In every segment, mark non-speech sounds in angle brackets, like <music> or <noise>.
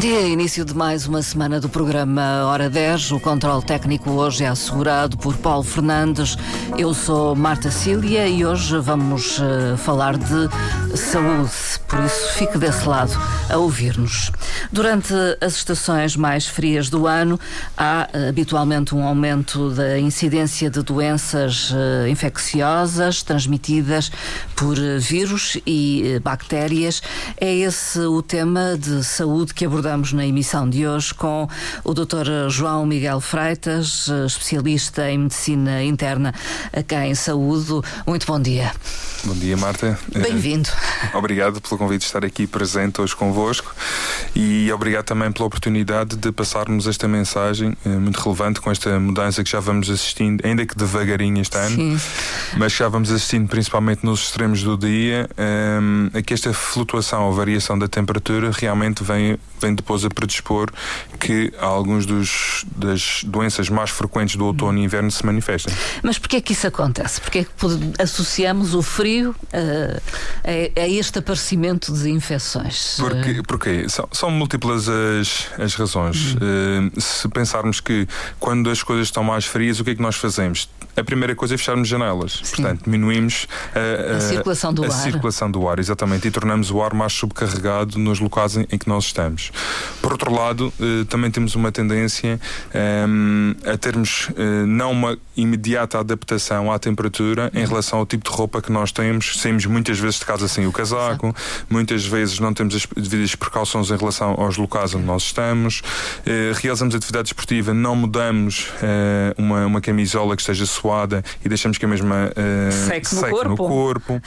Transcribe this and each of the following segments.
dia, início de mais uma semana do programa Hora 10. O controle técnico hoje é assegurado por Paulo Fernandes. Eu sou Marta Cília e hoje vamos uh, falar de saúde. Por isso, fique desse lado a ouvir-nos. Durante as estações mais frias do ano, há uh, habitualmente um aumento da incidência de doenças uh, infecciosas transmitidas por vírus e bactérias. É esse o tema de saúde que abordamos Estamos na emissão de hoje com o Dr. João Miguel Freitas, especialista em medicina interna aqui em saúde. Muito bom dia. Bom dia, Marta. Bem-vindo. Obrigado pelo convite de estar aqui presente hoje convosco e obrigado também pela oportunidade de passarmos esta mensagem eh, muito relevante com esta mudança que já vamos assistindo, ainda que devagarinho este ano, Sim. mas que já vamos assistindo principalmente nos extremos do dia, um, ehm, que esta flutuação ou variação da temperatura realmente vem, vem depois a predispor que alguns dos, das doenças mais frequentes do outono e inverno se manifestem. Mas porquê é que isso acontece? Porquê é que associamos o frio uh, a, a, este aparecimento de infecções? Porque, porque são, são múltiplas as, as razões. Uhum. Uh, se pensarmos que quando as coisas estão mais frias, o que é que nós fazemos? A primeira coisa é fecharmos janelas. Sim. Portanto, diminuímos a, a, a circulação do a ar. circulação do ar, exatamente, e tornamos o ar mais subcarregado nos locais em, em que nós estamos. Por outro lado, eh, também temos uma tendência eh, a termos eh, não uma imediata adaptação à temperatura em relação ao tipo de roupa que nós temos. Saímos muitas vezes de casa sem o casaco, Exato. muitas vezes não temos as devidas precauções em relação aos locais onde nós estamos. Eh, realizamos atividade esportiva, não mudamos eh, uma, uma camisola que esteja suada e deixamos que a mesma uh, seque, seque, no, corpo. no corpo.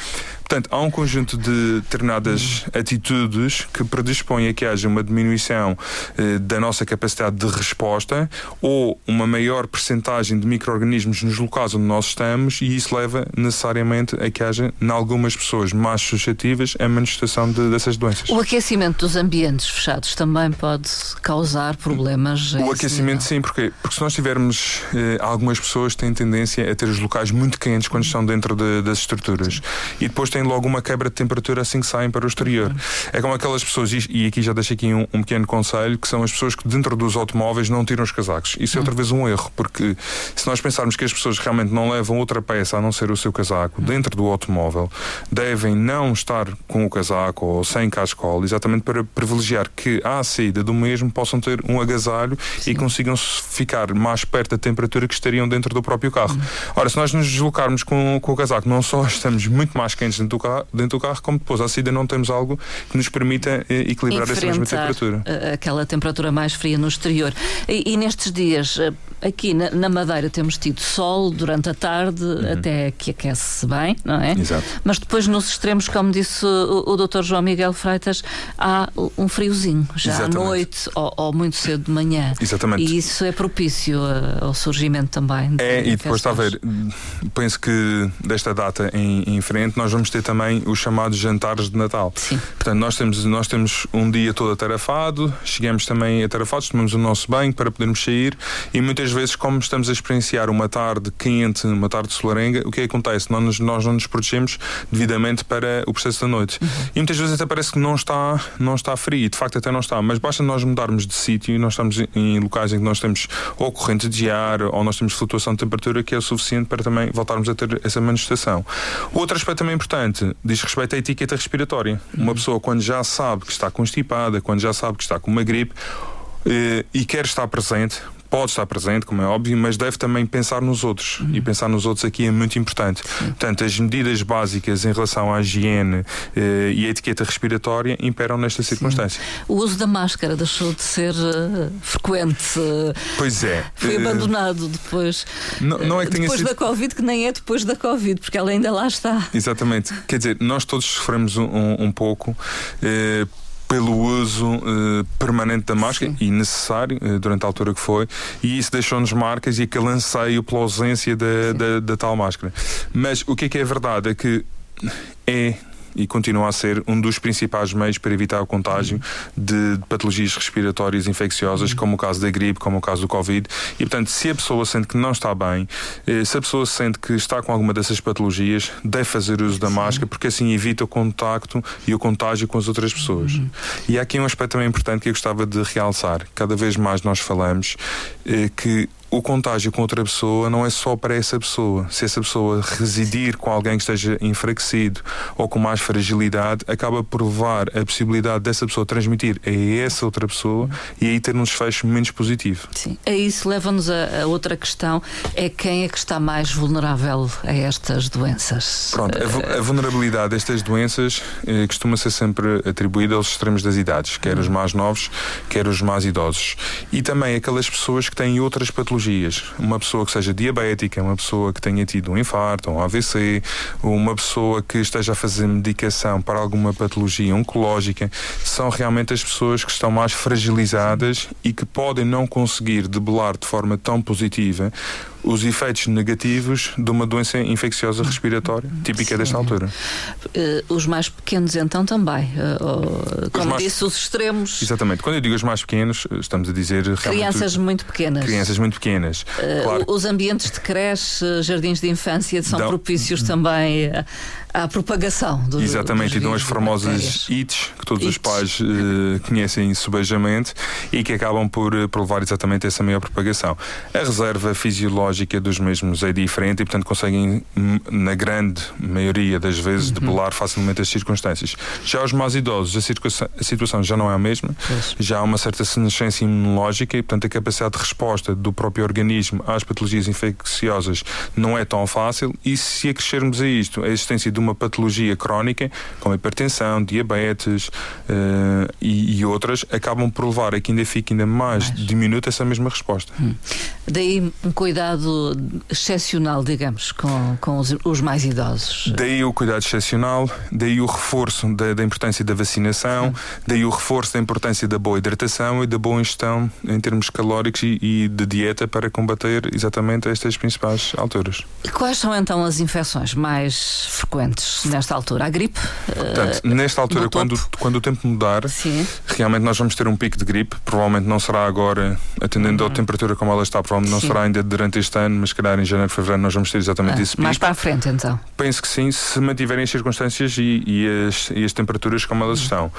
Portanto, há um conjunto de determinadas atitudes que predispõem a que haja uma diminuição uh, da nossa capacidade de resposta ou uma maior percentagem de micro-organismos nos locais onde nós estamos e isso leva necessariamente a que haja, em algumas pessoas mais suscetíveis, a manifestação de, dessas doenças. O aquecimento dos ambientes fechados também pode causar problemas? O aquecimento, nível. sim, porque, porque se nós tivermos uh, algumas pessoas têm tendência a ter os locais muito quentes quando estão dentro de, das estruturas e depois têm logo uma quebra de temperatura assim que saem para o exterior. É como aquelas pessoas, e aqui já deixo aqui um, um pequeno conselho, que são as pessoas que dentro dos automóveis não tiram os casacos. Isso é outra vez um erro, porque se nós pensarmos que as pessoas realmente não levam outra peça a não ser o seu casaco dentro do automóvel, devem não estar com o casaco ou sem cascola, exatamente para privilegiar que à saída do mesmo possam ter um agasalho Sim. e consigam ficar mais perto da temperatura que estariam dentro do próprio carro. Ora, se nós nos deslocarmos com, com o casaco, não só <laughs> estamos muito mais quentes dentro do carro, dentro do carro como depois à saída não temos algo que nos permita eh, equilibrar essa mesma temperatura. Aquela temperatura mais fria no exterior. E, e nestes dias, eh, aqui na, na, Madeira temos tido sol durante a tarde, uhum. até que aquece bem, não é? Exato. Mas depois nos extremos, como disse o, o Dr. João Miguel Freitas, há um friozinho, já Exatamente. à noite ou, ou, muito cedo de manhã. Exatamente. E isso é propício ao surgimento também. De é, e depois está a ver, penso que desta data em, em frente nós vamos ter também os chamados jantares de Natal. Sim. Portanto, nós temos, nós temos um dia todo atarefado, chegamos também atarafados, tomamos o nosso banho para podermos sair e muitas vezes, como estamos a experienciar uma tarde quente, uma tarde solarenga, o que, é acontece? Nós, nós não nos protegemos devidamente para o processo da noite. Uhum. E muitas vezes até parece que não está, não está frio, de facto até não está, mas basta nós mudarmos de sítio e nós estamos em locais em que nós temos ou corrente de ar ou nós temos flutuação de temperatura que é o suficiente para também voltarmos a ter essa manifestação. Outro aspecto também importante diz respeito à etiqueta respiratória. Uhum. Uma pessoa, quando já sabe que está constipada, quando já sabe que está com uma gripe, eh, e quer estar presente, pode estar presente, como é óbvio, mas deve também pensar nos outros. Uhum. E pensar nos outros aqui é muito importante. Portanto, as medidas básicas em relação à higiene eh, e à etiqueta respiratória imperam nesta circunstância. Sim. O uso da máscara deixou de ser uh, frequente. Pois é. Foi uh, abandonado depois. Não, não é que depois sido... da Covid, que nem é depois da Covid, porque ela ainda lá está. Exatamente. Quer dizer, nós todos sofremos um, um, pouco. Pelo uso uh, permanente da máscara Sim. e necessário uh, durante a altura que foi, e isso deixou-nos marcas e aquele anseio pela ausência da, da, da, tal máscara. Mas o que é que é verdade é que é e continua a ser um dos principais meios para evitar o contágio de patologias respiratórias infecciosas, como o caso da gripe, como o caso do Covid. E, portanto, se a pessoa sente que não está bem, eh, se a pessoa sente que está com alguma dessas patologias, deve fazer uso da máscara, porque assim evita o contacto e o contágio com as outras pessoas. Uhum. E há aqui um aspecto também importante que eu gostava de realçar. Cada vez mais nós falamos eh, que o contágio com outra pessoa não é só para essa pessoa. Se essa pessoa residir com alguém que esteja enfraquecido ou com mais fragilidade, acaba por levar a possibilidade dessa pessoa transmitir a essa outra pessoa e aí ter um desfecho menos positivo. Sim, a isso leva-nos a, a, outra questão: é quem é que está mais vulnerável a estas doenças? Pronto, a, a vulnerabilidade destas doenças eh, costuma ser sempre atribuída aos extremos das idades, quer os mais novos, quer os mais idosos. E também aquelas pessoas que têm outras patologias patologias. Uma pessoa que seja diabética, uma pessoa que tenha tido um infarto, um AVC, uma pessoa que esteja a fazer medicação para alguma patologia oncológica, são realmente as pessoas que estão mais fragilizadas e que podem não conseguir debelar de forma tão positiva os efeitos negativos de uma doença infecciosa respiratória, típica Sim. desta altura. Uh, os mais pequenos, então, também. Uh, como mais... disse, os extremos. Exatamente. Quando eu digo os mais pequenos, estamos a dizer. Crianças muito pequenas. Crianças muito pequenas. Uh, claro. Os ambientes de creche, jardins de infância são Dão... propícios também à propagação do Exatamente, e dão as famosas ITs, que todos os pais conhecem subejamente e que acabam por, por levar exatamente essa maior propagação. A reserva fisiológica dos mesmos é diferente e, portanto, conseguem, na grande maioria das vezes, uhum. debelar facilmente as circunstâncias. Já os mais idosos, a, a situação já não é a mesma, pois. já há uma certa senescência imunológica e, portanto, a capacidade de resposta do próprio organismo às patologias infecciosas não é tão fácil e se acrescermos a isto a existência de uma patologia crónica, como hipertensão, diabetes uh, e, e, outras, acabam por levar a que ainda fique ainda mais, mais. diminuta essa mesma resposta. Hum. Daí um cuidado excepcional, digamos, com, com os, os, mais idosos. Daí o cuidado excepcional, daí o reforço da, da importância da vacinação, hum. daí o reforço da importância da boa hidratação e da boa ingestão em termos calóricos e, e de dieta para combater exatamente estas principais alturas. E quais são então as infecções mais frequentes? nesta altura? A gripe? Portanto, uh, nesta altura, quando, quando o tempo mudar, Sim. realmente nós vamos ter um pico de gripe. Provavelmente não será agora, atendendo uhum. à temperatura como ela está, provavelmente não será ainda durante este ano, mas se calhar em janeiro, fevereiro nós vamos ter exatamente ah, pico. Mais para a frente, então? Penso que sim, se mantiverem as circunstâncias e, e, as, e as, temperaturas como elas uhum. estão.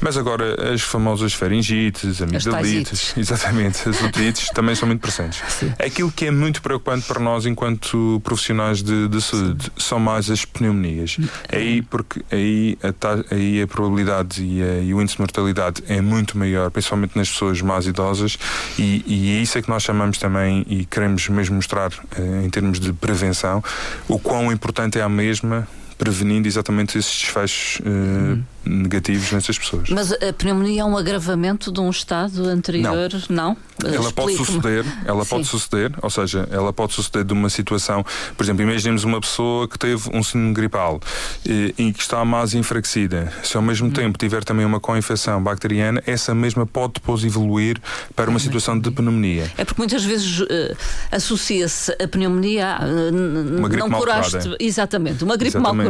Mas agora, as famosas faringites, amigdalites, <laughs> exatamente, as otites <laughs> também são muito presentes. Sim. Aquilo que é muito preocupante para nós enquanto profissionais de, de saúde são mais as pneumonias dias. Aí, porque aí a, aí a probabilidade e, a, e, o índice de mortalidade é muito maior, principalmente nas pessoas mais idosas, e, e é isso é que nós chamamos também e queremos mesmo mostrar eh, em termos de prevenção o quão importante é a mesma prevenindo exatamente esses desfechos uh, uhum. negativos nessas pessoas. Mas a pneumonia é um agravamento de um estado anterior? Não. não? Ela pode suceder, ela Sim. pode suceder, ou seja, ela pode suceder de uma situação, por exemplo, imaginemos uma pessoa que teve um síndrome gripal e, e que está mais enfraquecida. Se ao mesmo uhum. tempo tiver também uma co-infecção bacteriana, essa mesma pode depois evoluir para uma é situação de pneumonia. É porque muitas vezes uh, associa-se a pneumonia uh, uma gripe não curaste, exatamente, uma gripe Exatamente. mal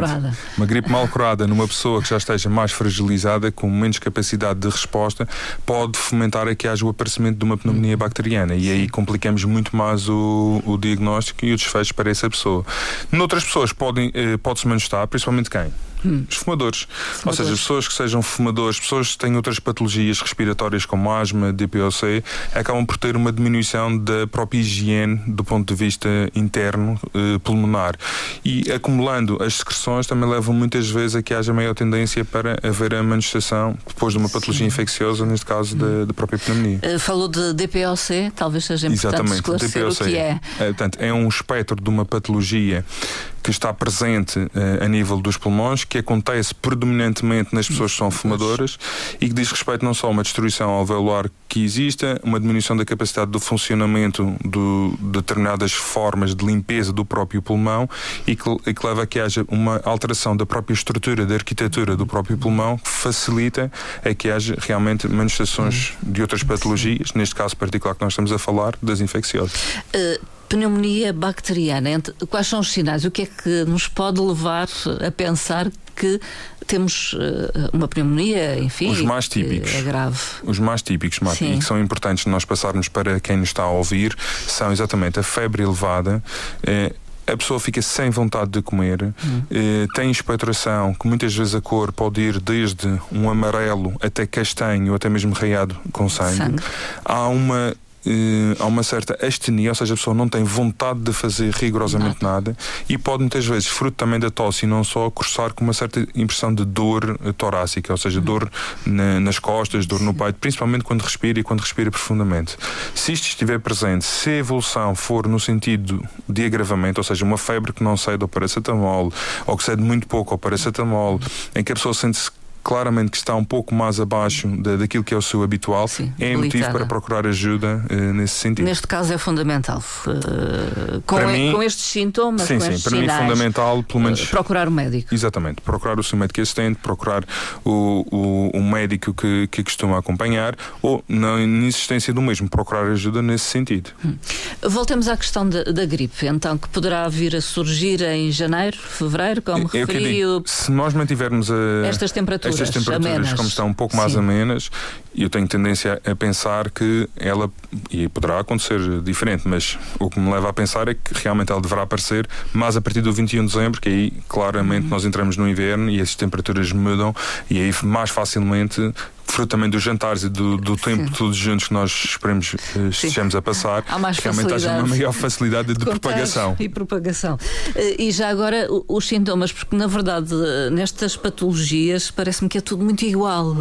Uma gripe mal curada numa pessoa que já esteja mais fragilizada, com menos capacidade de resposta, pode fomentar a que haja o aparecimento de uma pneumonia bacteriana e aí complicamos muito mais o, o diagnóstico e o desfecho para essa pessoa. Noutras pessoas podem, eh, pode-se manifestar, principalmente quem? Hum. Os fumadores. fumadores. Ou seja, pessoas que sejam fumadores, pessoas que têm outras patologias respiratórias como asma, DPOC, acabam por ter uma diminuição da própria higiene do ponto de vista interno eh, pulmonar. E acumulando as secreções também levam muitas vezes a que haja maior tendência para haver a manifestação depois de uma patologia Sim. infecciosa, neste caso da, da própria pneumonia. Uh, falou de DPOC, talvez seja importante Exatamente. esclarecer DPOC. o que é. é portanto, é um espectro de uma patologia que está presente uh, a nível dos pulmões, que acontece predominantemente nas pessoas que são fumadoras e que diz respeito não só a uma destruição alveolar que exista, uma diminuição da capacidade do funcionamento de determinadas formas de limpeza do próprio pulmão e que, e que leva a que haja uma alteração da própria estrutura, da arquitetura do próprio pulmão, que facilita a que haja realmente manifestações de outras patologias, neste caso particular que nós estamos a falar, das infecciosas. Uh pneumonia bacteriana, quais são os sinais? O que é que nos pode levar a pensar que temos uma pneumonia, enfim. Os mais típicos. É grave. Os mais típicos, Marta, e que são importantes nós passarmos para quem nos está a ouvir, são exatamente a febre elevada. Eh, a pessoa fica sem vontade de comer, hum. eh, tem expectoração, que muitas vezes a cor pode ir desde um amarelo até castanho, ou até mesmo raiado com sangue. sangue. Há uma Uh, há uma certa astenia, ou seja, a pessoa não tem vontade de fazer rigorosamente nada, nada e pode muitas vezes, fruto também da tosse e não só, cursar com uma certa impressão de dor uh, torácica, ou seja, uhum. dor na, nas costas, dor no peito, principalmente quando respira e quando respira profundamente. Se isto estiver presente, se a evolução for no sentido de agravamento, ou seja, uma febre que não cede ao paracetamol, ou que cede muito pouco ao paracetamol, em que a pessoa sente-se claramente que está um pouco mais abaixo da, daquilo que é o seu habitual, Sim, é motivo para procurar ajuda uh, nesse sentido. Neste caso é fundamental. Uh, com, para mim, com estes sintomas, sim, sim, para mim é fundamental, pelo menos. Uh, procurar o médico. Exatamente, procurar o seu médico assistente, procurar o, o, o médico que, que costuma acompanhar ou, na inexistência do mesmo, procurar ajuda nesse sentido. Hum. Voltemos à questão da, da, gripe, então, que poderá vir a surgir em janeiro, fevereiro, como é referiu. Se nós mantivermos a, estas temperaturas estas temperaturas, amenas. como estão um pouco mais Sim. amenas, eu tenho tendência a pensar que ela, e poderá acontecer diferente, mas o que me leva a pensar é que realmente ela deverá aparecer mais a partir do 21 de dezembro, que aí claramente uhum. nós entramos no inverno e as temperaturas mudam e aí mais facilmente fruto também dos jantares e do, do tempo Sim. todos juntos que nós esperemos uh, estejamos a passar, Há mais realmente haja uma maior facilidade de propagação. E propagação. Uh, e já agora os sintomas, porque na verdade nestas patologias parece-me que é tudo muito igual.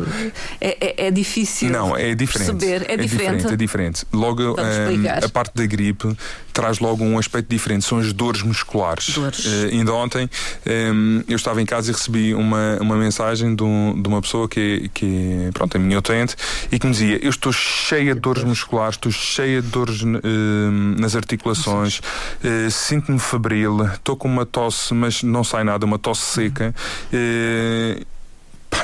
É, é, é difícil. Não, é diferente. Perceber. É, é diferente. diferente. É diferente. Logo, um, a parte da gripe traz logo um aspecto diferente, são as dores musculares. Dores. Uh, ainda ontem um, eu estava em casa e recebi uma, uma mensagem de, um, de uma pessoa que, que pronto, é minha utente e que me dizia: Eu estou cheia de dores musculares, estou cheia de dores uh, nas articulações, uh, sinto-me febril, estou com uma tosse, mas não sai nada, uma tosse seca.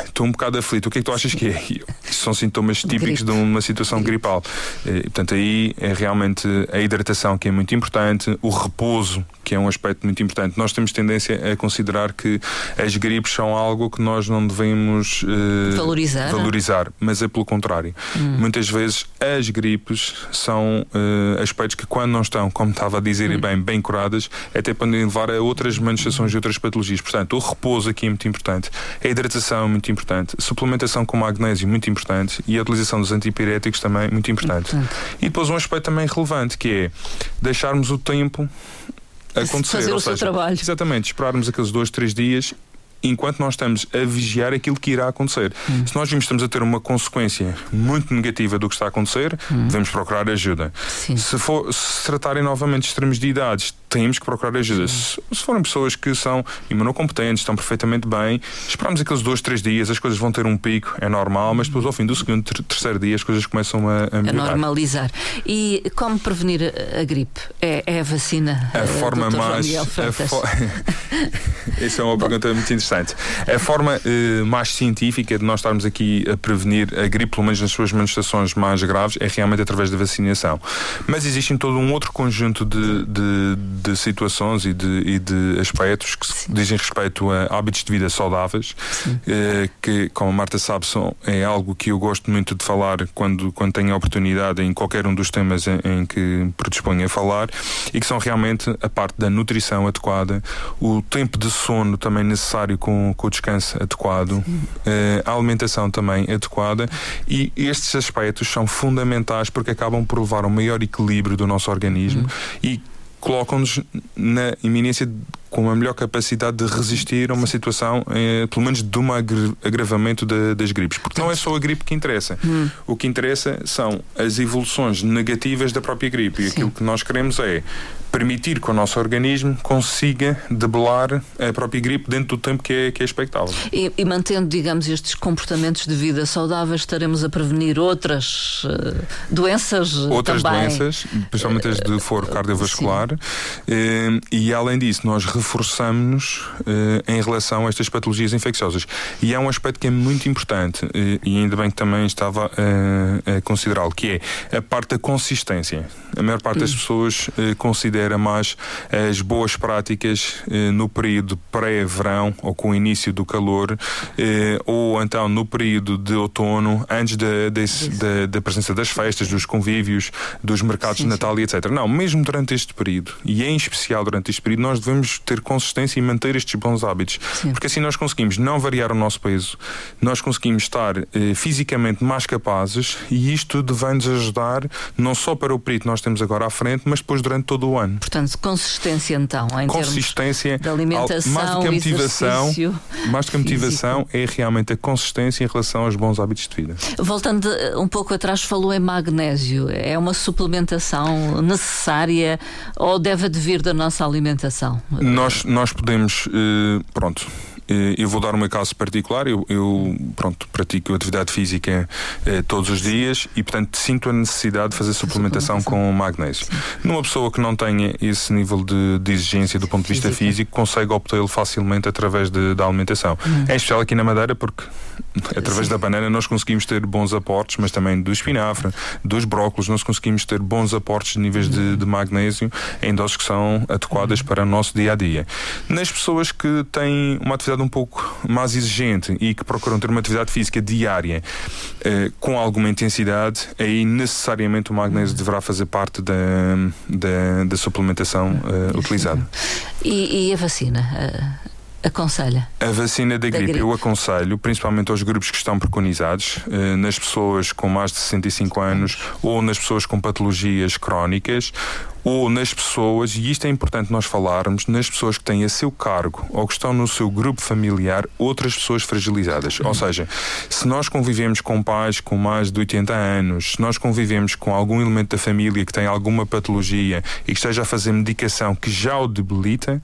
Estou um bocado aflito. O que é que tu achas que é? São sintomas típicos de uma situação gripal. E, portanto, aí é realmente a hidratação que é muito importante, o repouso, que é um aspecto muito importante. Nós temos tendência a considerar que as gripes são algo que nós não devemos uh, valorizar, valorizar, mas é pelo contrário. Hum. Muitas vezes as gripes são uh, aspectos que, quando não estão, como estava a dizer, hum. bem, bem curadas, até podem levar a outras manifestações e outras patologias. Portanto, o repouso aqui é muito importante, a hidratação é muito importante importante, suplementação com magnésio muito importante e a utilização dos antipiréticos também muito importante. E depois um aspecto também relevante que é deixarmos o tempo acontecer. Fazer o seja, seu trabalho. Exatamente, esperarmos aqueles dois, três dias enquanto nós estamos a vigiar aquilo que irá acontecer. Hum. Se nós vimos que estamos a ter uma consequência muito negativa do que está a acontecer, hum. devemos procurar ajuda. Sim. Se, for, se tratarem novamente de extremos de idades, temos que procurar ajuda. Se, se, forem pessoas que são imunocompetentes, estão perfeitamente bem, esperamos aqueles dois, três dias, as coisas vão ter um pico, é normal, mas depois ao fim do segundo, terceiro dia as coisas começam a, a melhorar. A normalizar. E como prevenir a gripe? É, é a vacina? A, a forma mais. A fo... Essa <laughs> é uma pergunta muito interessante. A forma uh, mais científica de nós estarmos aqui a prevenir a gripe, pelo menos nas suas manifestações mais graves, é realmente através da vacinação. Mas existe todo um outro conjunto de, de de situações e de, e de aspectos que Sim. dizem respeito a hábitos de vida saudáveis, eh, que, como a Marta sabe, são, é algo que eu gosto muito de falar quando, quando tenho a oportunidade em qualquer um dos temas em, em que predisponho a falar, e que são realmente a parte da nutrição adequada, o tempo de sono também necessário com, com o descanso adequado, eh, a alimentação também adequada, e estes aspectos são fundamentais porque acabam por levar a um maior equilíbrio do nosso organismo uhum. e colocam-nos na iminência com uma melhor capacidade de resistir a uma situação, eh, pelo menos de um agravamento de, das gripes. Porque não é só a gripe que interessa. Hum. O que interessa são as evoluções negativas da própria gripe. E Sim. aquilo que nós queremos é permitir que o nosso organismo consiga debelar a própria gripe dentro do tempo que é, que é expectável. E, e mantendo, digamos, estes comportamentos de vida saudáveis, estaremos a prevenir outras uh, doenças Outras também. doenças, principalmente as de foro cardiovascular. Uh, e além disso, nós reforçamos-nos uh, em relação a estas patologias infecciosas. E é um aspecto que é muito importante, e ainda bem que também estava a considerá-lo, que é a parte da consistência. A maior parte das hum. pessoas considera mais as boas práticas no período pré-verão ou com o início do calor, ou então no período de outono, antes da, presença das festas, dos convívios, dos mercados sim, de Natal sim. e etc. Não, mesmo durante este período, e em especial durante este período, nós devemos ter consistência e manter estes bons hábitos. Sim. Porque assim nós conseguimos não variar o nosso peso, nós conseguimos estar eh, fisicamente mais capazes e isto tudo vai-nos ajudar não só para o período que nós temos agora à frente, mas depois durante todo o ano. Portanto, consistência então, em consistência, termos de alimentação, mais do que a motivação, mais do que a motivação é realmente a consistência em relação aos bons hábitos de vida. Voltando eh, um pouco atrás, falou em magnésio. É uma suplementação necessária ou deve advir da nossa alimentação? Nós, nós podemos, eh, pronto, eu vou dar um caso particular. Eu, eu pronto, pratico atividade física eh, todos os dias e, portanto, sinto a necessidade de fazer suplementação com magnésio. Sim. Numa pessoa que não tenha esse nível de, de exigência do ponto de vista Física. físico, consegue obtê-lo facilmente através de, da alimentação. Hum. É especial aqui na Madeira porque, <laughs> através Sim. da banana, nós conseguimos ter bons aportes, mas também do espinafre, dos brócolos, nós conseguimos ter bons aportes de níveis de, hum. de magnésio em doses que são adequadas hum. para o nosso dia a dia. Nas pessoas que têm uma atividade atividade um pouco mais exigente e que procuram ter uma atividade física diária eh, com alguma intensidade, aí necessariamente o magnésio uhum. deverá fazer parte da, da, da suplementação eh, utilizada. E, e, a vacina? Aconselha? A vacina da, da gripe, gripe, eu aconselho, principalmente aos grupos que estão preconizados, eh, nas pessoas com mais de 65 anos ou nas pessoas com patologias crónicas ou nas pessoas, e isto é importante nós falarmos, nas pessoas que têm a seu cargo ou que estão no seu grupo familiar outras pessoas fragilizadas. Ou seja, se nós convivemos com pais com mais de 80 anos, se nós convivemos com algum elemento da família que tem alguma patologia e que esteja a fazer medicação que já o debilita,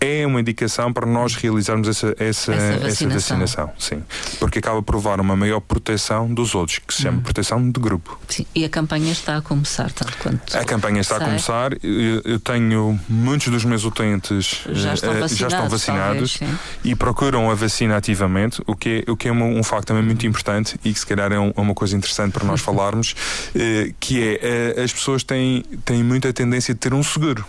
é uma indicação para nós realizarmos essa, essa, essa, vacinação. essa vacinação. Sim. Porque acaba por provar uma maior proteção dos outros, que se chama hum. proteção de grupo. Sim. E a campanha está a começar, tanto quanto. A campanha está sai. a começar. Eu, eu, tenho muitos dos meus utentes já estão vacinados, já estão vacinados talvez, e procuram a vacina ativamente, o que é, o que é um, um facto também muito importante e que se calhar é, um, é uma coisa interessante para nós <laughs> falarmos, eh, que é eh, as pessoas têm, têm muita tendência de ter um seguro.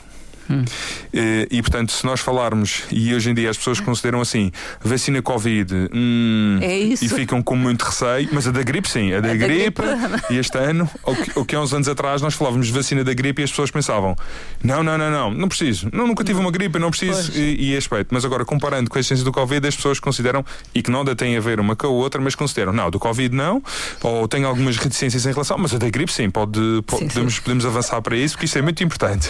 Hum. E, e, portanto, se nós falarmos, e hoje em dia as pessoas consideram assim, vacina Covid, hum, é e ficam com muito receio, mas a da gripe sim, a da, a gripe, da gripe, e este ano, o que, o que há uns anos atrás nós falávamos vacina da gripe e as pessoas pensavam, não, não, não, não, não preciso, não, nunca tive uma gripe, não preciso, e, e respeito. Mas agora, comparando com a essência do Covid, as pessoas consideram, e que não tem a ver uma com a outra, mas consideram, não, do Covid não, ou tem algumas reticências em relação, mas a da gripe sim, pode, pode sim, podemos, sim. podemos avançar para isso, porque isso é muito importante.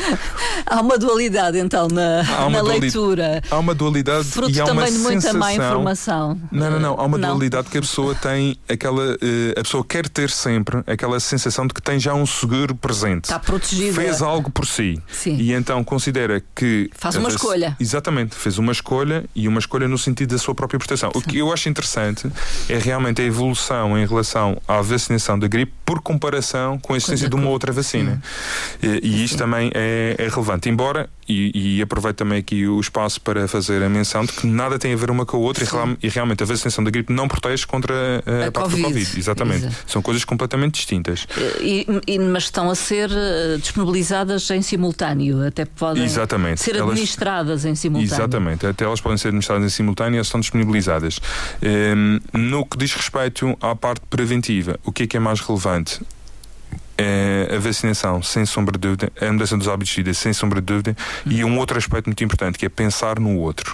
Há uma dualidade então na, na leitura. Há uma dualidade Fruto e há também uma de muita sensação... má informação. Não, não, não. Há uma não. dualidade que a pessoa tem aquela. Uh, a pessoa quer ter sempre aquela sensação de que tem já um seguro presente. Está protegida. Fez algo por si. Sim. E então considera que. Faz uma escolha. Exatamente. Fez uma escolha e uma escolha no sentido da sua própria proteção. Sim. O que eu acho interessante é realmente a evolução em relação à vacinação da gripe por comparação com a existência de uma outra vacina. E, e isto também é, é relevante. Embora e, e, aproveito também aqui o espaço para fazer a menção de que nada tem a ver uma com a outra e, e, realmente a vacinação da gripe não protege contra a, a, a parte COVID. do Covid. Exatamente. Exato. São coisas completamente distintas. E, mas estão a ser eh, disponibilizadas em simultâneo, até podem Exatamente. ser administradas elas, em simultâneo. Exatamente, até elas podem ser administradas em simultâneo e estão disponibilizadas. Um, no que diz respeito à parte preventiva, o que é que é mais relevante? É a vacinação, sem sombra de dúvida, a mudança dos hábitos de vida, sem sombra de dúvida, e um outro aspecto muito importante, que é pensar no outro.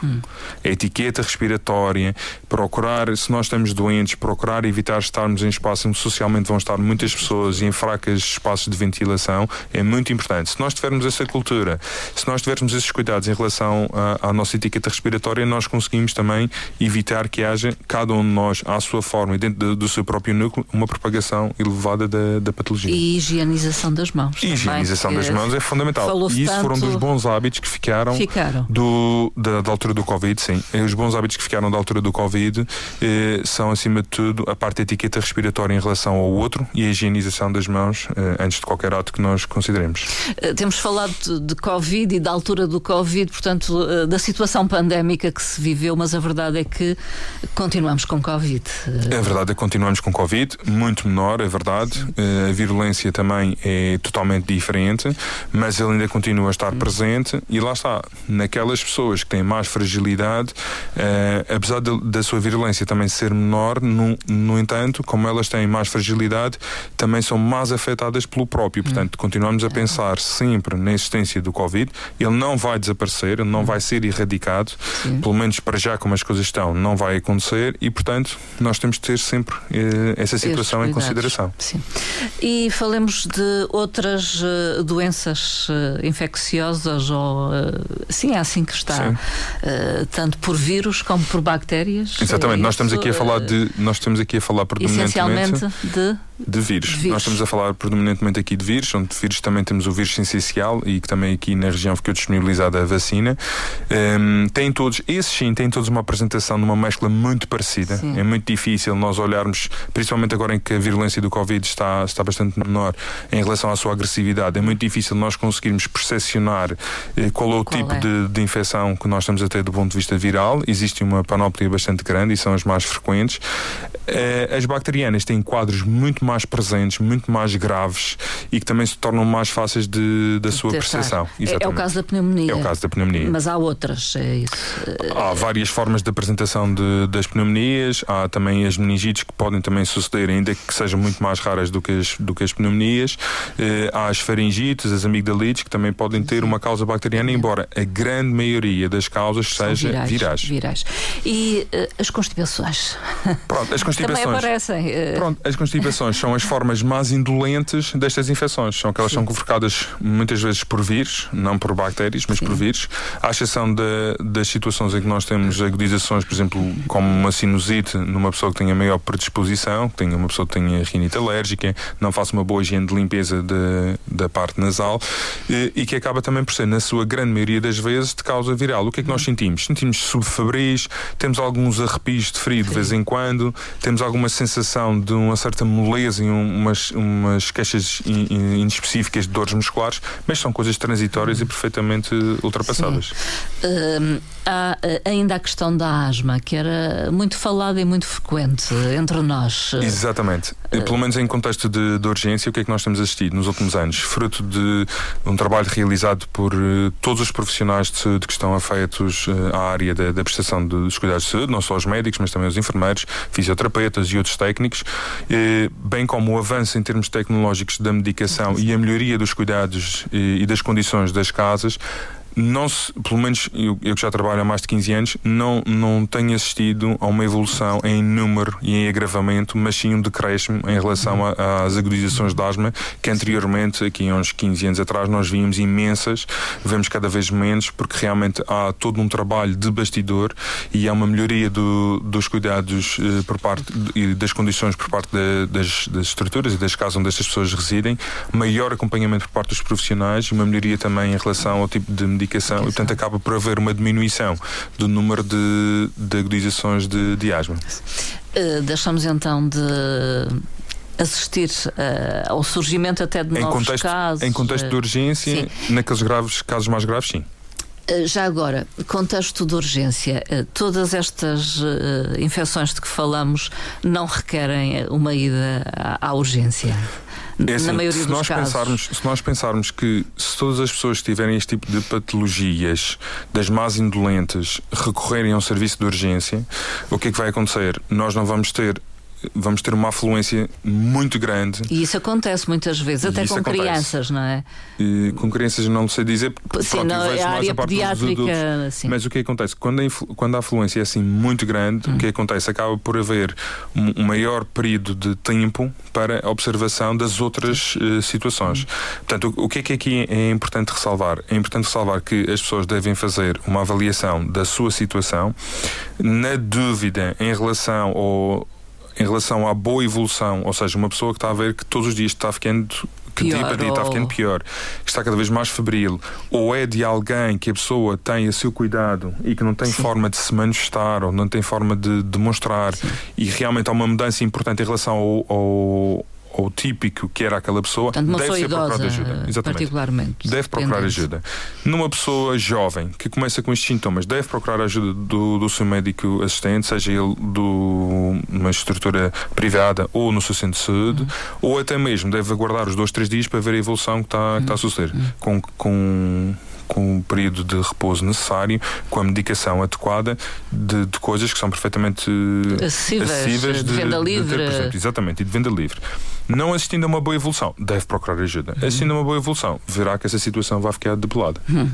A etiqueta respiratória, procurar, se nós estamos doentes, procurar evitar estarmos em espaços onde socialmente vão estar muitas pessoas e em fracas espaços de ventilação, é muito importante. Se nós tivermos essa cultura, se nós tivermos esses cuidados em relação à, à nossa etiqueta respiratória, nós conseguimos também evitar que haja, cada um de nós, à sua forma e dentro do, do seu próprio núcleo, uma propagação elevada da, da patologia. E higienização das mãos. E higienização das mãos é fundamental. E isso foram dos bons hábitos que ficaram, ficaram. Do, da, da, altura do Covid, sim. Os bons hábitos que ficaram da altura do Covid eh, são, acima de tudo, a parte da etiqueta respiratória em relação ao outro e a higienização das mãos eh, antes de qualquer ato que nós consideremos. Eh, temos falado de, Covid e da altura do Covid, portanto, eh, da situação pandémica que se viveu, mas a verdade é que continuamos com Covid. A verdade é que continuamos com Covid, muito menor, é verdade. A virulência também é totalmente diferente, mas ele ainda continua a estar hum. presente e lá está, naquelas pessoas que têm mais fragilidade, uh, apesar de, da sua virulência também ser menor, no, no entanto, como elas têm mais fragilidade, também são mais afetadas pelo próprio. Hum. Portanto, continuamos a pensar sempre na existência do Covid. Ele não vai desaparecer, ele não hum. vai ser erradicado, Sim. pelo menos para já como as coisas estão, não vai acontecer e, portanto, nós temos de ter sempre uh, essa situação em consideração. Sim. E falemos de outras uh, doenças uh, infecciosas ou sim, é assim que está, tanto por vírus como por bactérias. Exatamente, nós estamos aqui a falar de nós estamos aqui a falar predominantemente de de vírus. de vírus. Nós estamos a falar predominantemente aqui de vírus, onde de vírus também temos o vírus essencial e que também aqui na região ficou disponibilizada a vacina. Um, ehm, tem todos, esses sim, têm todos uma apresentação numa mescla muito parecida. Sim. É muito difícil nós olharmos, principalmente agora em que a virulência do Covid está, está bastante menor em relação à sua agressividade, é muito difícil nós conseguirmos percepcionar eh, qual é o qual tipo é? De, de infecção que nós estamos a ter do ponto de vista viral. Existe uma panóplia bastante grande e são as mais frequentes. Eh, as bacterianas têm quadros muito mais presentes, muito mais graves e que também se tornam mais fáceis de, da sua percepção. É, é, o caso da pneumonia. É o caso da pneumonia. Mas há outras, é isso. Há várias formas de apresentação de, das pneumonias, há também as meningites que podem também suceder, ainda que sejam muito mais raras do que as, do que as pneumonias. Eh, há as faringites, as amigdalites, que também podem ter uma causa bacteriana, embora a grande maioria das causas São seja virais. virais. virais. E uh, as constipações? Pronto, as constipações. também aparecem. Uh... Pronto, as constipações são as formas mais indolentes destas infecções. São aquelas que são provocadas muitas vezes por vírus, não por bactérias, mas Sim. por vírus. À exceção de, das situações em que nós temos agudizações, por exemplo, como uma sinusite numa pessoa que tenha maior predisposição, que tenha uma pessoa que tenha rinite alérgica, não faça uma boa higiene de limpeza de, da parte nasal e, e, que acaba também por ser, na sua grande maioria das vezes, de causa viral. O que é que nós sentimos? Sentimos subfabris, temos alguns arrepios de frio de vez em quando, temos alguma sensação de uma certa moleza trazem umas, umas queixas inespecíficas de dores musculares, mas são coisas transitórias e perfeitamente ultrapassadas. Uh, há eh, ainda a questão da asma, que era muito falada e muito frequente entre nós. Exatamente. Uh, Pelo menos em contexto de, de, urgência, o que é que nós temos assistido nos últimos anos? Fruto de um trabalho realizado por uh, todos os profissionais de saúde que estão afetos à área da, da prestação dos cuidados de saúde, não só os médicos, mas também os enfermeiros, fisioterapeutas e outros técnicos, bem bem como o avanço em termos tecnológicos da medicação e a melhoria dos cuidados e das condições das casas, não se, pelo menos eu, eu, que já trabalho há mais de 15 anos, não, não tenho assistido a uma evolução em número e em agravamento, mas sim um decréscimo em relação às agudizações de asma, que anteriormente, aqui há uns 15 anos atrás, nós víamos imensas, vemos cada vez menos, porque realmente há todo um trabalho de bastidor e há uma melhoria do, dos cuidados eh, por parte e das condições por parte de, das, das estruturas e das casas onde estas pessoas residem, maior acompanhamento por parte dos profissionais e uma melhoria também em relação ao tipo de medicação medicação portanto, acaba por haver uma diminuição do número de, de agudizações de, de asma. Uh, deixamos então de assistir uh, ao surgimento até de em novos contexto, casos. Em contexto de urgência, sim. naqueles graves, casos mais graves, sim. Já agora, contexto de urgência, todas estas infecções de que falamos não requerem uma ida à urgência? É assim, na maioria se dos nós casos. Pensarmos, se nós pensarmos que se todas as pessoas tiverem este tipo de patologias, das más indolentes, recorrerem a um serviço de urgência, o que é que vai acontecer? Nós não vamos ter vamos ter uma afluência muito grande. E isso acontece muitas vezes, até com acontece. crianças, não é? E com crianças não sei dizer, porque sim, pronto, não, vejo é a mais a parte dos adultos. Mas o que acontece? Quando a, quando a afluência é assim muito grande, hum. o que acontece? Acaba por haver um, um, maior período de tempo para a observação das outras uh, situações. Hum. Portanto, o, o, que é que aqui é importante ressalvar? É importante ressalvar que as pessoas devem fazer uma avaliação da sua situação. Na dúvida em relação ao em relação à boa evolução, ou seja, uma pessoa que está a ver que todos os dias está ficando pior, que dia para dia está ficando pior, que está cada vez mais febril, ou é de alguém que a pessoa tem a seu cuidado e que não tem Sim. forma de se manifestar ou não tem forma de demonstrar Sim. e realmente há uma mudança importante em relação ao, ao ou típico que era aquela pessoa, Portanto, deve ser idosa, procurar ajuda. Exatamente. Particularmente. Deve procurar ajuda. Numa pessoa jovem que começa com estes sintomas, deve procurar ajuda do, do seu médico assistente, seja ele de uma estrutura privada ou no seu centro de saúde, uhum. ou até mesmo deve aguardar os dois, três dias para ver a evolução que está, uhum. que está a suceder. Uhum. Com, com com o período de repouso necessário, com a medicação adequada de, de coisas que são perfeitamente acessíveis, acessíveis de, de, venda livre. De exatamente, e de venda livre. Não assistindo a uma boa evolução, deve procurar ajuda. Uhum. Assistindo a uma boa evolução, verá que essa situação vai ficar depelada. Uhum.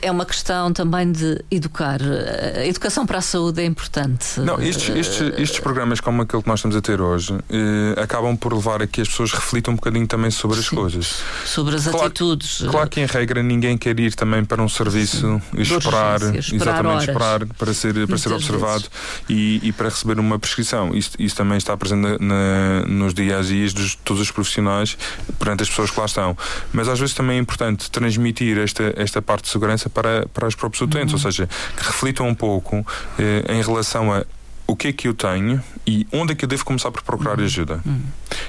É uma questão também de educar. A educação para a saúde é importante. Não, estes, estes, estes programas como aquele que nós estamos a ter hoje eh, acabam por levar a que as pessoas reflitam um bocadinho também sobre Sim. as coisas. Sobre as claro, atitudes. Claro que em regra ninguém quer ir também para um serviço esperar, esperar, exatamente horas. esperar para ser, para ser observado e, e, para receber uma prescrição. Isso, isso também está presente na, nos dias dias de todos os profissionais perante as pessoas que lá estão. Mas às vezes também é importante transmitir esta, esta parte de segurança para, para os próprios utentes, uhum. ou seja, que reflitam um pouco eh, em relação a o que é que eu tenho e onde é que eu devo começar por procurar uhum. ajuda. Uhum.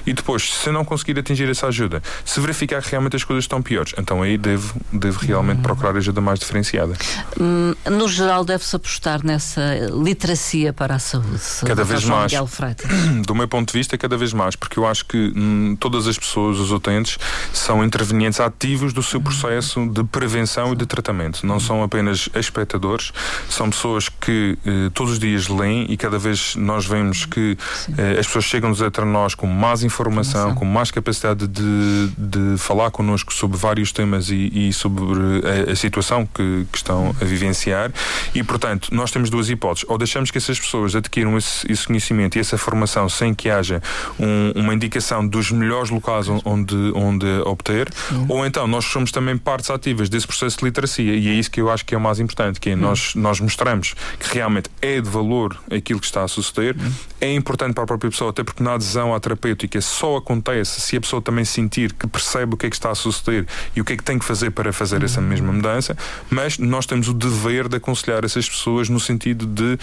E depois, se não conseguir atingir essa ajuda, se verificar que realmente as coisas estão piores, então aí devo, devo realmente uhum. procurar ajuda mais diferenciada. Hum, no geral, deve-se apostar nessa literacia para a saúde. Cada vez mais. <clears throat> Do meu ponto de vista, cada vez mais, porque eu acho que hum, todas as pessoas, os utentes, são intervenientes ativos do seu processo de prevenção e de tratamento. Não são apenas espectadores, são pessoas que eh, todos os dias leem e cada vez nós vemos que eh, as pessoas chegam-nos até nós com mais informação, informação, com mais capacidade de, de falar connosco sobre vários temas e, e sobre a, a situação que, que, estão a vivenciar. E, portanto, nós temos duas hipóteses. Ou deixamos que essas pessoas adquiram esse, esse conhecimento e essa formação sem que haja um, uma indicação dos melhores locais onde, onde obter, Sim. ou então nós somos também partes ativas desse processo de literacia. E é isso que eu acho que é o mais importante, que é hum. nós, nós mostramos que realmente é de valor aquilo que está a suceder. Uhum. É importante para a própria pessoa, até porque na adesão à terapêutica só acontece se a pessoa também sentir que percebe o que é que está a suceder e o que é que tem que fazer para fazer essa mesma mudança. Mas nós temos o dever de aconselhar essas pessoas no sentido de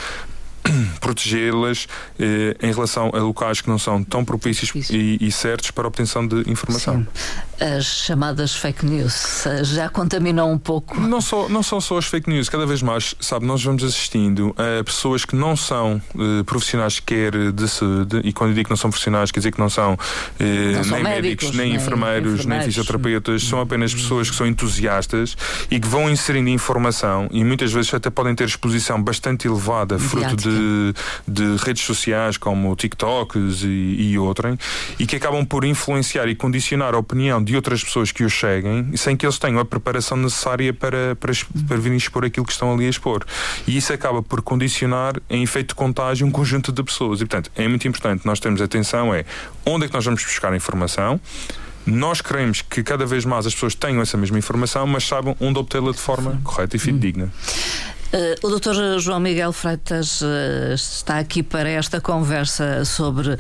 <clears throat> protegê-las eh, em relação a locais que não são tão propícios e, e, certos para a obtenção de informação. Sim. As chamadas fake news já contaminam um pouco. Não, só, não são só as fake news, cada vez mais, sabe, nós vamos assistindo a pessoas que não são eh, profissionais quer de saúde, e quando eu digo que não são profissionais, quer dizer que não são, eh, não nem médicos, nem, nem enfermeiros, enfermeiros. nem fisioterapeutas, são apenas pessoas que são entusiastas e que vão inserindo informação e muitas vezes até podem ter exposição bastante elevada, fruto de de, redes sociais como TikToks e, e outrem, e que acabam por influenciar e condicionar a opinião de outras pessoas que os seguem, sem que eles tenham a preparação necessária para, para, para virem expor aquilo que estão ali a expor. E isso acaba por condicionar, em efeito de contágio, um conjunto de pessoas. E, portanto, é muito importante nós termos atenção é onde é que nós vamos buscar a informação, nós queremos que cada vez mais as pessoas tenham essa mesma informação, mas saibam onde obtê-la de forma correta e fidedigna. Uh, o Dr. João Miguel Freitas uh, está aqui para esta conversa sobre uh,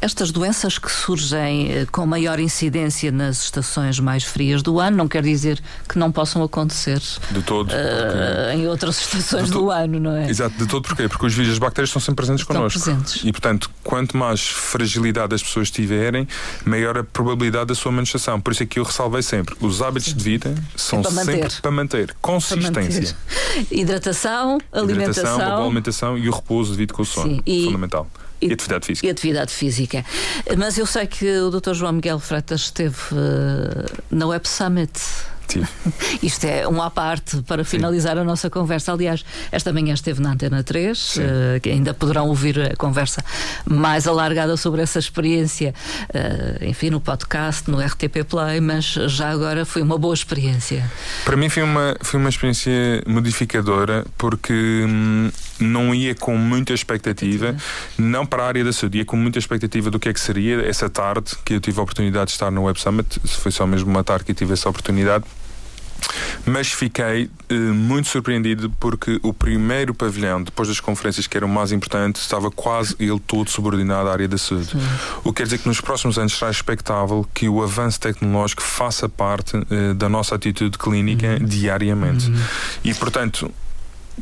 estas doenças que surgem eh, com maior incidência nas estações mais frias do ano, não quer dizer que não possam acontecer de todo, uh, em outras estações do ano, não é? Exato, de todo porquê? Porque os vírus e as bactérias estão sempre presentes estão connosco. Presentes. E, portanto, quanto mais fragilidade as pessoas tiverem, maior a probabilidade da sua manifestação. Por isso é que eu ressalvei sempre: os hábitos Sim. de vida são é para sempre para manter. Consistência. Para manter. Hidratação, alimentação. Hidratação, boa alimentação e o repouso devido com o sono. Sim. E, Fundamental. E, atividade física. E atividade física. Mas eu sei que o Dr. João Miguel Freitas esteve uh, na Web Summit. Sim. <laughs> Isto é um à parte para finalizar Sim. a nossa conversa. Aliás, esta manhã esteve na Antena 3, uh, eh, que ainda poderão ouvir a conversa mais alargada sobre essa experiência, uh, enfim, no podcast, no RTP Play, mas já agora foi uma boa experiência. Para mim foi uma, foi uma experiência modificadora, porque hum, não ia com muita expectativa, não para a área da saúde, ia com muita expectativa do que é que seria essa tarde que eu tive a oportunidade de estar no Web Summit, foi só mesmo uma tarde que eu tive essa oportunidade Mas fiquei uh, muito surpreendido porque o primeiro pavilhão, depois das conferências que era o mais importante, estava quase ele todo subordinado à área da saúde. Sim. O que quer dizer que nos próximos anos será expectável que o avanço tecnológico faça parte uh, da nossa atitude clínica uhum. diariamente. Uhum. E, portanto,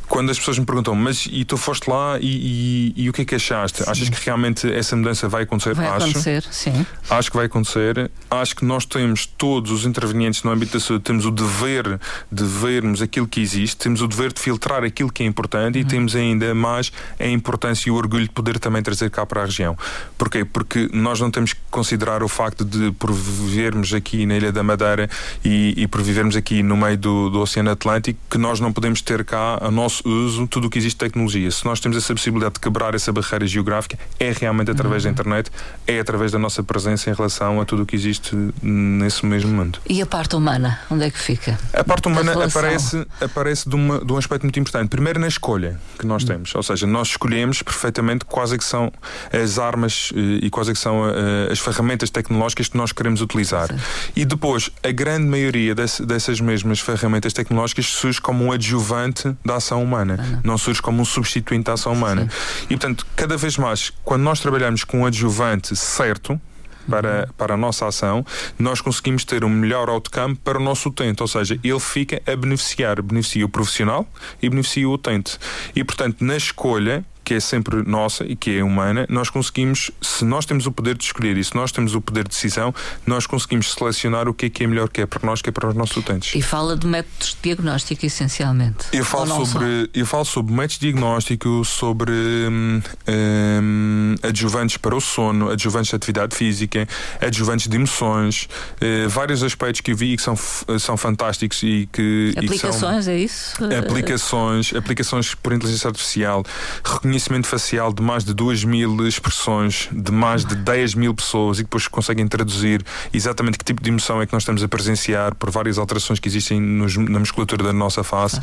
quando as pessoas me perguntam, mas e tu foste lá e, e, e o que é que achaste? Sim. Achas que realmente essa mudança vai acontecer? Vai Acho. acontecer, sim. Acho que vai acontecer. Acho que nós temos, todos os intervenientes no âmbito da saúde, temos o dever de vermos aquilo que existe, temos o dever de filtrar aquilo que é importante uhum. e temos ainda mais a importância e o orgulho de poder também trazer cá para a região. Porquê? Porque nós não temos que considerar o facto de, por vivermos aqui na Ilha da Madeira e, e por vivermos aqui no meio do, do Oceano Atlântico, que nós não podemos ter cá a nossa nosso uso tudo o que existe de tecnologia. Se nós temos essa possibilidade de quebrar essa barreira geográfica, é realmente através uhum. da internet, é através da nossa presença em relação a tudo o que existe nesse mesmo mundo. E a parte humana, onde é que fica? A parte humana aparece, aparece de, uma, de um aspecto muito importante. Primeiro na escolha que nós uhum. temos, ou seja, nós escolhemos perfeitamente quais é que são as armas eh, e quais é que são eh, as ferramentas tecnológicas que nós queremos utilizar. Sim. E depois, a grande maioria dessas mesmas ferramentas tecnológicas surge como um adjuvante da ação ação humana, não. não surge como um substituinte da ação humana. Sim. E portanto, cada vez mais, quando nós trabalhamos com um adjuvante certo, para, uhum. para a nossa ação, nós conseguimos ter um melhor outcome para o nosso utente, ou seja, ele fica a beneficiar, beneficia o profissional e beneficia o utente. E, portanto, na escolha, que é sempre nossa e que é humana, nós conseguimos, se nós temos o poder de escolher e se nós temos o poder de decisão, nós conseguimos selecionar o que é que é melhor que é para nós, que é para os nossos utentes. E fala de métodos de diagnóstico essencialmente. Eu falo, sobre, eu falo sobre métodos de diagnóstico, sobre hum, hum, adjuvantes para o sono, adjuvantes de atividade física, adjuvantes de emoções, uh, vários aspectos que eu vi que são, são fantásticos e que. Aplicações, e que são, é isso? Aplicações, aplicações por inteligência artificial, reconhecimento reconhecimento facial de mais de 2 mil expressões, de mais de 10 mil pessoas e depois conseguem traduzir exatamente que tipo de emoção é que nós estamos a presenciar por várias alterações que existem nos, na musculatura da nossa face.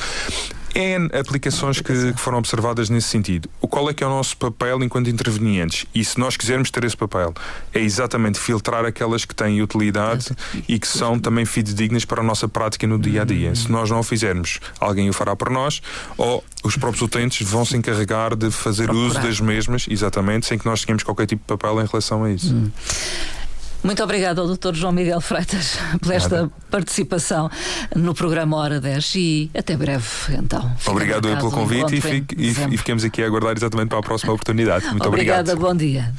N aplicações que, que, foram observadas nesse sentido. O qual é que é o nosso papel enquanto intervenientes? E se nós quisermos ter esse papel, é exatamente filtrar aquelas que têm utilidade e que são também fidedignas para a nossa prática no dia a dia. Se nós não o fizermos, alguém o fará por nós ou os próprios utentes vão se encarregar de fazer Procurar. uso das mesmas, exatamente, sem que nós tenhamos qualquer tipo de papel em relação a isso. Hum. Muito obrigado ao Dr. João Miguel Freitas <laughs> por esta Nada. participação no programa Hora 10 e até breve, então. Obrigado pelo convite e, fique, e, e, fiquemos aqui a aguardar exatamente para a próxima oportunidade. Muito Obrigada, obrigado. bom dia.